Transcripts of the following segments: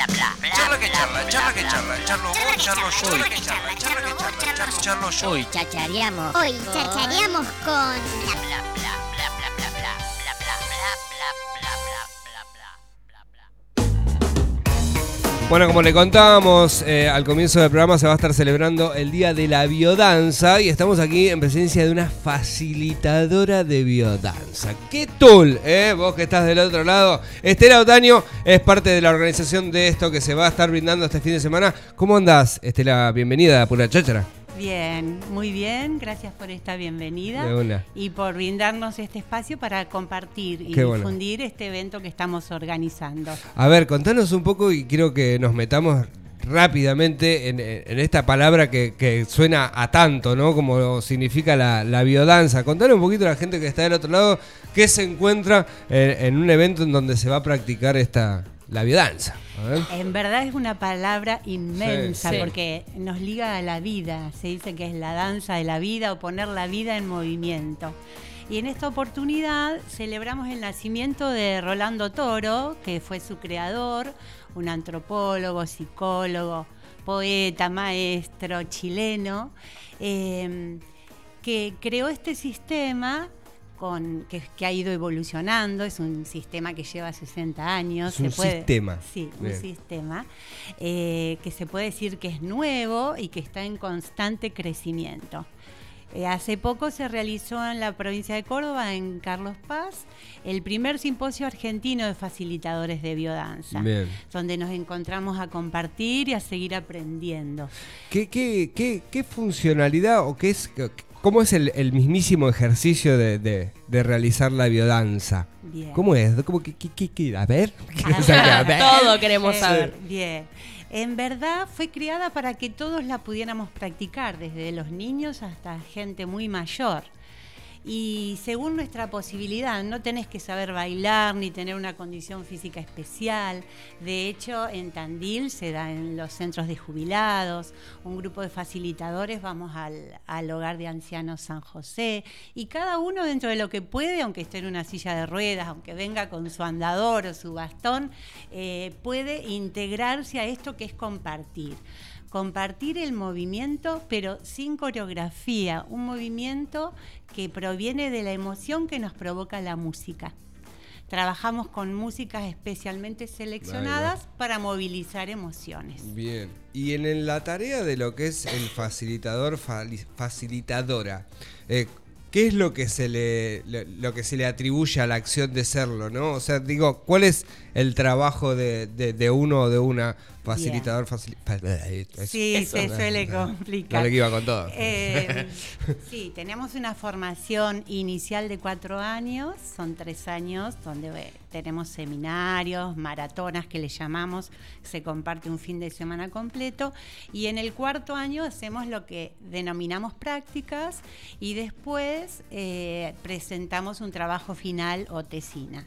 Charla que charla, charla que charla, charlo vos, charlo yo, charla que charla, charlo, yo. Hoy chachareamos. Hoy chachareamos con Bueno, como le contábamos eh, al comienzo del programa, se va a estar celebrando el Día de la Biodanza y estamos aquí en presencia de una facilitadora de biodanza. ¿Qué tool? Eh? Vos que estás del otro lado. Estela Otaño es parte de la organización de esto que se va a estar brindando este fin de semana. ¿Cómo andás, Estela? Bienvenida a Pura Cháchara. Bien, muy bien, gracias por esta bienvenida y por brindarnos este espacio para compartir y Qué bueno. difundir este evento que estamos organizando. A ver, contanos un poco y quiero que nos metamos rápidamente en, en esta palabra que, que suena a tanto, ¿no? Como significa la, la biodanza. Contanos un poquito a la gente que está del otro lado qué se encuentra en, en un evento en donde se va a practicar esta la biodanza. En verdad es una palabra inmensa Sí, sí. porque nos liga a la vida, se dice que es la danza de la vida o poner la vida en movimiento. Y en esta oportunidad celebramos el nacimiento de Rolando Toro, que fue su creador, un antropólogo, psicólogo, poeta, maestro chileno, eh, que creó este sistema con, que, que ha ido evolucionando, es un sistema que lleva 60 años. Es un sistema. Sí, un sistema eh, que se puede decir que es nuevo y que está en constante crecimiento. Eh, hace poco se realizó en la provincia de Córdoba, en Carlos Paz, el primer simposio argentino de facilitadores de biodanza, Bien. donde nos encontramos a compartir y a seguir aprendiendo. ¿Qué, qué, qué, qué funcionalidad o qué es, cómo es el, el mismísimo ejercicio de, de- de realizar la biodanza? Bien. ¿Cómo es? ¿Cómo, qué, qué- qué- qué- a ver. O sea, a ver. Todo queremos saber. Bien. En verdad fue criada para que todos la pudiéramos practicar, desde los niños hasta gente muy mayor. Y según nuestra posibilidad, no tenés que saber bailar ni tener una condición física especial. De hecho, en Tandil se da en los centros de jubilados, un grupo de facilitadores, vamos al, hogar de ancianos San José, y cada uno dentro de lo que puede, aunque esté en una silla de ruedas, aunque venga con su andador o su bastón, eh, puede integrarse a esto que es compartir. Compartir el movimiento, pero sin coreografía, un movimiento que proviene de la emoción que nos provoca la música. Trabajamos con músicas especialmente seleccionadas para movilizar emociones. Bien. Y en la tarea de lo que es el facilitador, facilitadora, eh, ¿qué es lo que se le lo, lo que se le atribuye a la acción de serlo, no? O sea, digo, ¿cuál es el trabajo de, de- de uno o de una facilitador facili- fa- eh. Sí, Eso, se no, suele no. complicar. Dale que iba con todo. Eh, sí, tenemos una formación inicial de cuatro años, son tres años, donde eh, tenemos seminarios, maratonas que le llamamos, se comparte un fin de semana completo, y en el cuarto año hacemos lo que denominamos prácticas y después eh, presentamos un trabajo final o tesina.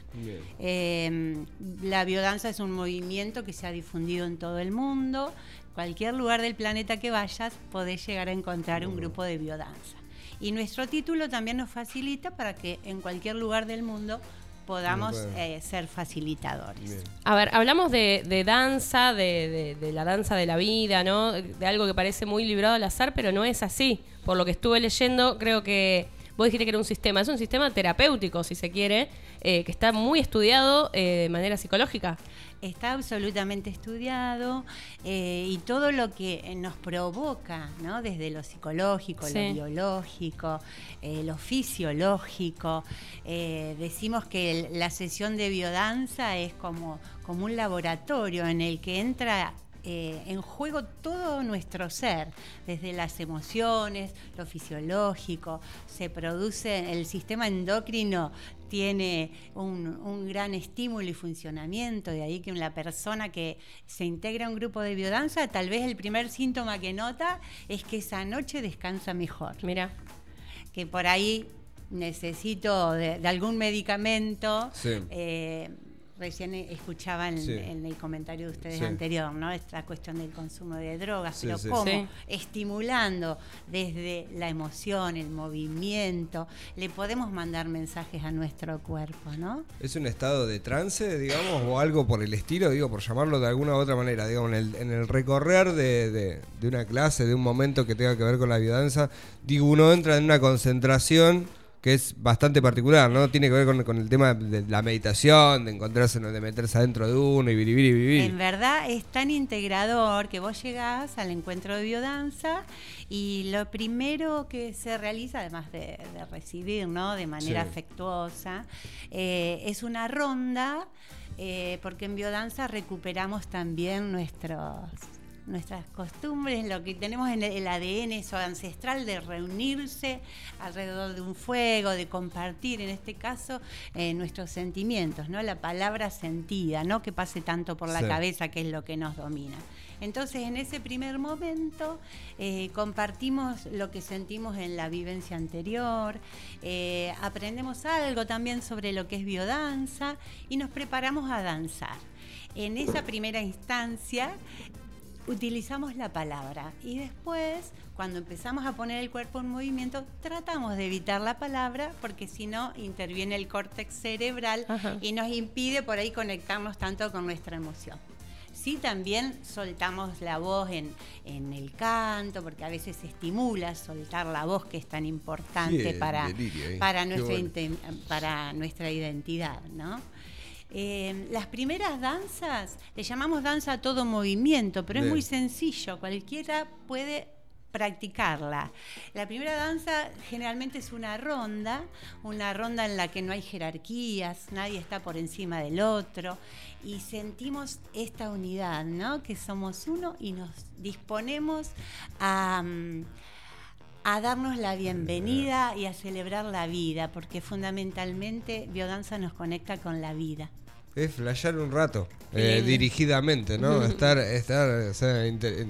Eh, la biodanza es un movimiento que se ha difundido en todo el mundo. Cualquier lugar del planeta que vayas podés llegar a encontrar un grupo de biodanza. Y nuestro título también nos facilita para que en cualquier lugar del mundo podamos eh, ser facilitadores. Bien. A ver, hablamos de, de danza, de, de- de la danza de la vida, ¿no? De algo que parece muy librado al azar, pero no es así. Por lo que estuve leyendo, creo que vos dijiste que era un sistema. Es un sistema terapéutico, si se quiere, eh, que está muy estudiado eh, de manera psicológica. Está absolutamente estudiado eh, y todo lo que nos provoca, ¿no? desde lo psicológico, Sí. lo biológico, lo fisiológico. decimos que el- la sesión de biodanza es como, como un laboratorio en el que entra eh, en juego todo nuestro ser, desde las emociones, lo fisiológico, se produce, el sistema endocrino tiene un, un gran estímulo y funcionamiento, de ahí que la persona que se integra a un grupo de biodanza, tal vez el primer síntoma que nota es que esa noche descansa mejor Mira, que por ahí necesito de, de algún medicamento Sí. eh, recién escuchaba en, Sí. en el comentario de ustedes Sí. anterior, ¿no? Esta cuestión del consumo de drogas, Sí, pero sí. cómo Sí. estimulando desde la emoción, el movimiento, le podemos mandar mensajes a nuestro cuerpo, ¿no? ¿Es un estado de trance, digamos, o algo por el estilo, digo, por llamarlo de alguna u otra manera? Digamos, en el, en el recorrer de, de- de una clase, de un momento que tenga que ver con la biodanza, digo, uno entra en una concentración que es bastante particular, ¿no? Tiene que ver con, con el tema de la meditación, de encontrarse, de meterse adentro de uno y vivir y vivir. En verdad es tan integrador que vos llegás al encuentro de biodanza y lo primero que se realiza, además de, de recibir, ¿no? De manera Sí. afectuosa, eh, es una ronda, eh, porque en biodanza recuperamos también nuestros nuestras costumbres, lo que tenemos en el, ADN, eso ancestral de reunirse alrededor de un fuego, de compartir, en este caso, eh, nuestros sentimientos, ¿no? La palabra sentida, no que pase tanto por la Sí. cabeza, que es lo que nos domina. Entonces, en ese primer momento, eh, compartimos lo que sentimos en la vivencia anterior, eh, aprendemos algo también sobre lo que es biodanza y nos preparamos a danzar. En esa primera instancia, utilizamos la palabra y después, cuando empezamos a poner el cuerpo en movimiento, tratamos de evitar la palabra porque si no interviene el córtex cerebral Ajá. y nos impide por ahí conectarnos tanto con nuestra emoción. Sí, también soltamos la voz en, en el canto, porque a veces se estimula soltar la voz, que es tan importante para, delirio ahí. para, Qué nuestra, bueno. inte- para nuestra identidad, ¿no? Eh, las primeras danzas, le llamamos danza a todo movimiento, pero es muy sencillo, cualquiera puede practicarla. La primera danza generalmente es una ronda, una ronda en la que no hay jerarquías, nadie está por encima del otro y sentimos esta unidad, ¿no? Que somos uno y nos disponemos a, mm, a darnos la bienvenida y a celebrar la vida, porque fundamentalmente biodanza nos conecta con la vida. Es flashear un rato, eh, dirigidamente, ¿no? estar, estar, o sea, inter-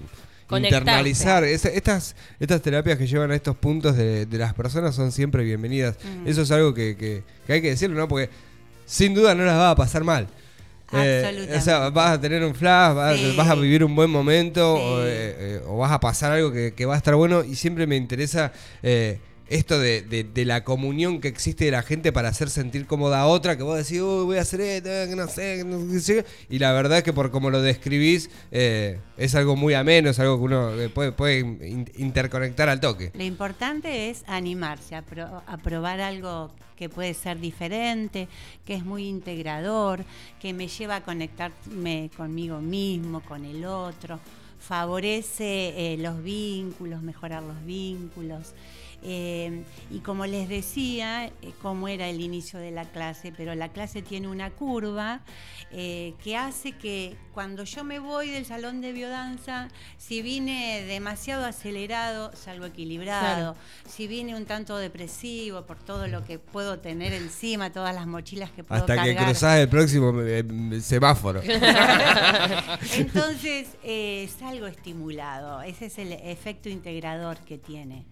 internalizar. Estas, estas terapias que llevan a estos puntos de, de las personas son siempre bienvenidas. Mm. Eso es algo que, que- que hay que decirlo, ¿no? Porque sin duda no las va a pasar mal. Eh, Absolutamente. o sea, vas a tener un flash, vas, Sí. vas a vivir un buen momento Sí. o, eh, eh, o vas a pasar algo que, que va a estar bueno y siempre me interesa eh, esto de, de- la comunión que existe de la gente para hacer sentir cómoda a otra, que vos decís, uy, voy a hacer esto, eh, no sé, no sé", y la verdad es que por como lo describís eh, es algo muy ameno, es algo que uno eh, puede, puede in- interconectar al toque. Lo importante es animarse a, pro- a probar algo que puede ser diferente, que es muy integrador, que me lleva a conectarme conmigo mismo, con el otro, favorece los vínculos, mejorar los vínculos. Eh, y como les decía, eh, cómo era el inicio de la clase, pero la clase tiene una curva eh, que hace que cuando yo me voy del salón de biodanza, si vine demasiado acelerado, salgo equilibrado. Si vine un tanto depresivo por todo lo que puedo tener encima, todas las mochilas que puedo Hasta que cruzás el próximo eh, semáforo. Entonces eh, salgo estimulado, ese es el efecto integrador que tiene.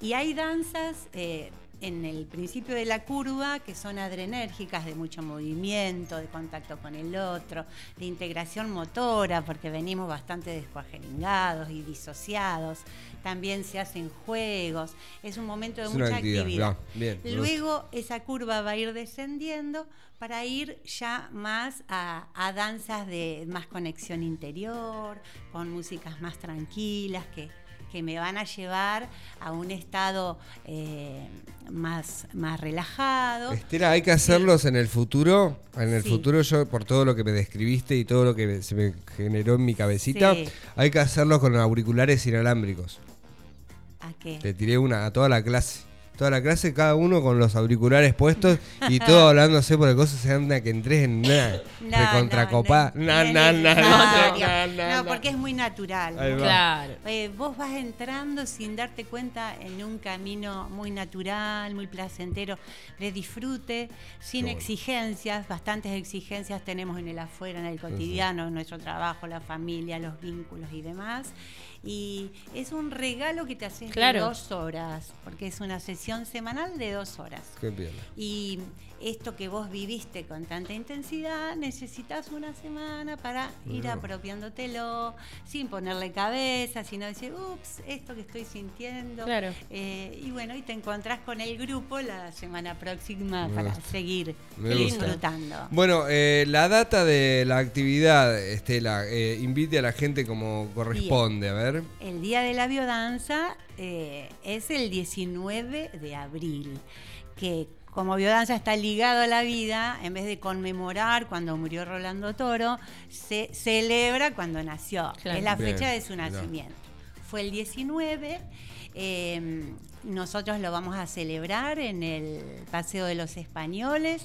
Y hay danzas eh, en el principio de la curva que son adrenérgicas, de mucho movimiento, de contacto con el otro, de integración motora, porque venimos bastante descuajeringados y disociados. También se hacen juegos, es un momento de Es mucha actividad, bien, gusta. Luego esa curva va a ir descendiendo para ir ya más a, a danzas de más conexión interior, con músicas más tranquilas que, que me van a llevar a un estado eh, más, más relajado. Estela, ¿hay que hacerlos en el futuro? En el Sí. futuro yo, por todo lo que me describiste y todo lo que se me generó en mi cabecita, Sí. hay que hacerlos con auriculares inalámbricos. ¿A qué? Te tiré una a toda la clase. Toda la clase, cada uno con los auriculares puestos y todo hablándose por el coso, se anda que entres en una No, recontracopa. no, Na, no, no, no, porque es muy natural. Claro. Eh, vos vas entrando sin darte cuenta en un camino muy natural, muy placentero, de disfrute, sin bueno. exigencias, bastantes exigencias tenemos en el afuera, en el cotidiano, en nuestro trabajo, la familia, los vínculos y demás. Y es un regalo que te haces de dos horas, porque es una sesión semanal de dos horas. Qué piola. Y esto que vos viviste con tanta intensidad, necesitas una semana para ir apropiándotelo, sin ponerle cabeza, sino decir, ups, esto que estoy sintiendo. Claro. Eh, y bueno, y te encontrás con el grupo la semana próxima Me para gusta. seguir Me gusta. disfrutando. Bueno, eh, la data de la actividad, Estela, eh, invite a la gente como corresponde, a ver. El Día de la Biodanza eh, es el 19 de abril, que como biodanza está ligado a la vida, en vez de conmemorar cuando murió Rolando Toro, se celebra cuando nació. Claro. Es la Bien, fecha de su mirá. nacimiento. Fue el 19. eh, nosotros lo vamos a celebrar en el Paseo de los Españoles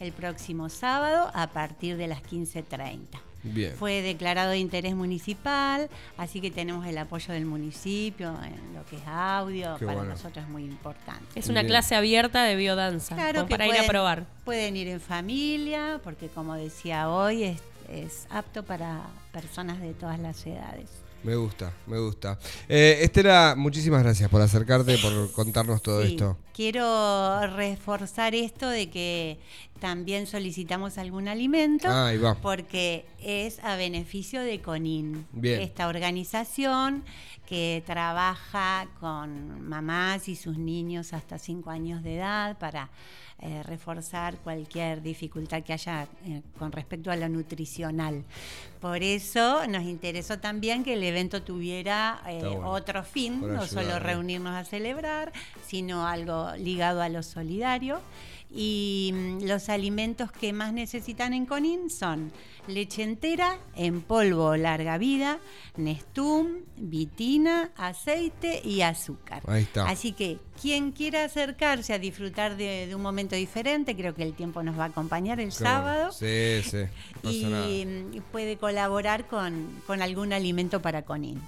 el próximo sábado a partir de las 15.30. Bien. Fue declarado de interés municipal, así que tenemos el apoyo del municipio en lo que es audio, Qué para bueno. nosotros es muy importante. Es una Bien. clase abierta de biodanza. Claro que para ir a probar. Pueden ir en familia, porque como decía hoy, es, es apto para personas de todas las edades. Me gusta, me gusta. Eh, Estela, muchísimas gracias por acercarte, por contarnos todo Sí, esto. Quiero reforzar esto de que también solicitamos algún alimento. Ah, ahí va. Porque es a beneficio de CONIN, Bien. esta organización que trabaja con mamás y sus niños hasta 5 años de edad para eh, reforzar cualquier dificultad que haya eh, con respecto a lo nutricional. Por eso nos interesó también que el evento tuviera eh, bueno. otro fin, Por no ayudar, solo reunirnos a celebrar, sino algo ligado a lo solidario. Y mm, los alimentos que más necesitan en Conin son leche entera en polvo larga vida, Nestum, vitina, aceite y azúcar. Ahí está. Así que quien quiera acercarse a disfrutar de, de un momento diferente, creo que el tiempo nos va a acompañar el sábado. Sí, sí. No Y nada. mm, puede colaborar con, con algún alimento para Conin.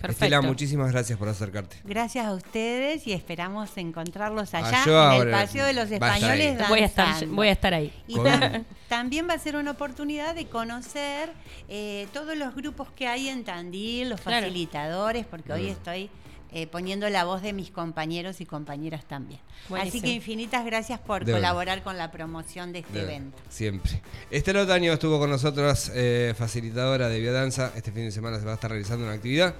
Perfecto. Estela, muchísimas gracias por acercarte. Gracias a ustedes y esperamos encontrarlos Ah, allá en el Paseo de los a Españoles. ahí. Voy a, estar, voy a estar ahí. Y tam- también va a ser una oportunidad de conocer eh, todos los grupos que hay en Tandil, los Claro. facilitadores, porque hoy Mm. estoy eh, poniendo la voz de mis compañeros y compañeras también. Así que infinitas gracias por De colaborar con la promoción de este De- evento. Siempre. Estela Otaño estuvo con nosotros, eh, facilitadora de biodanza. Este fin de semana se va a estar realizando una actividad.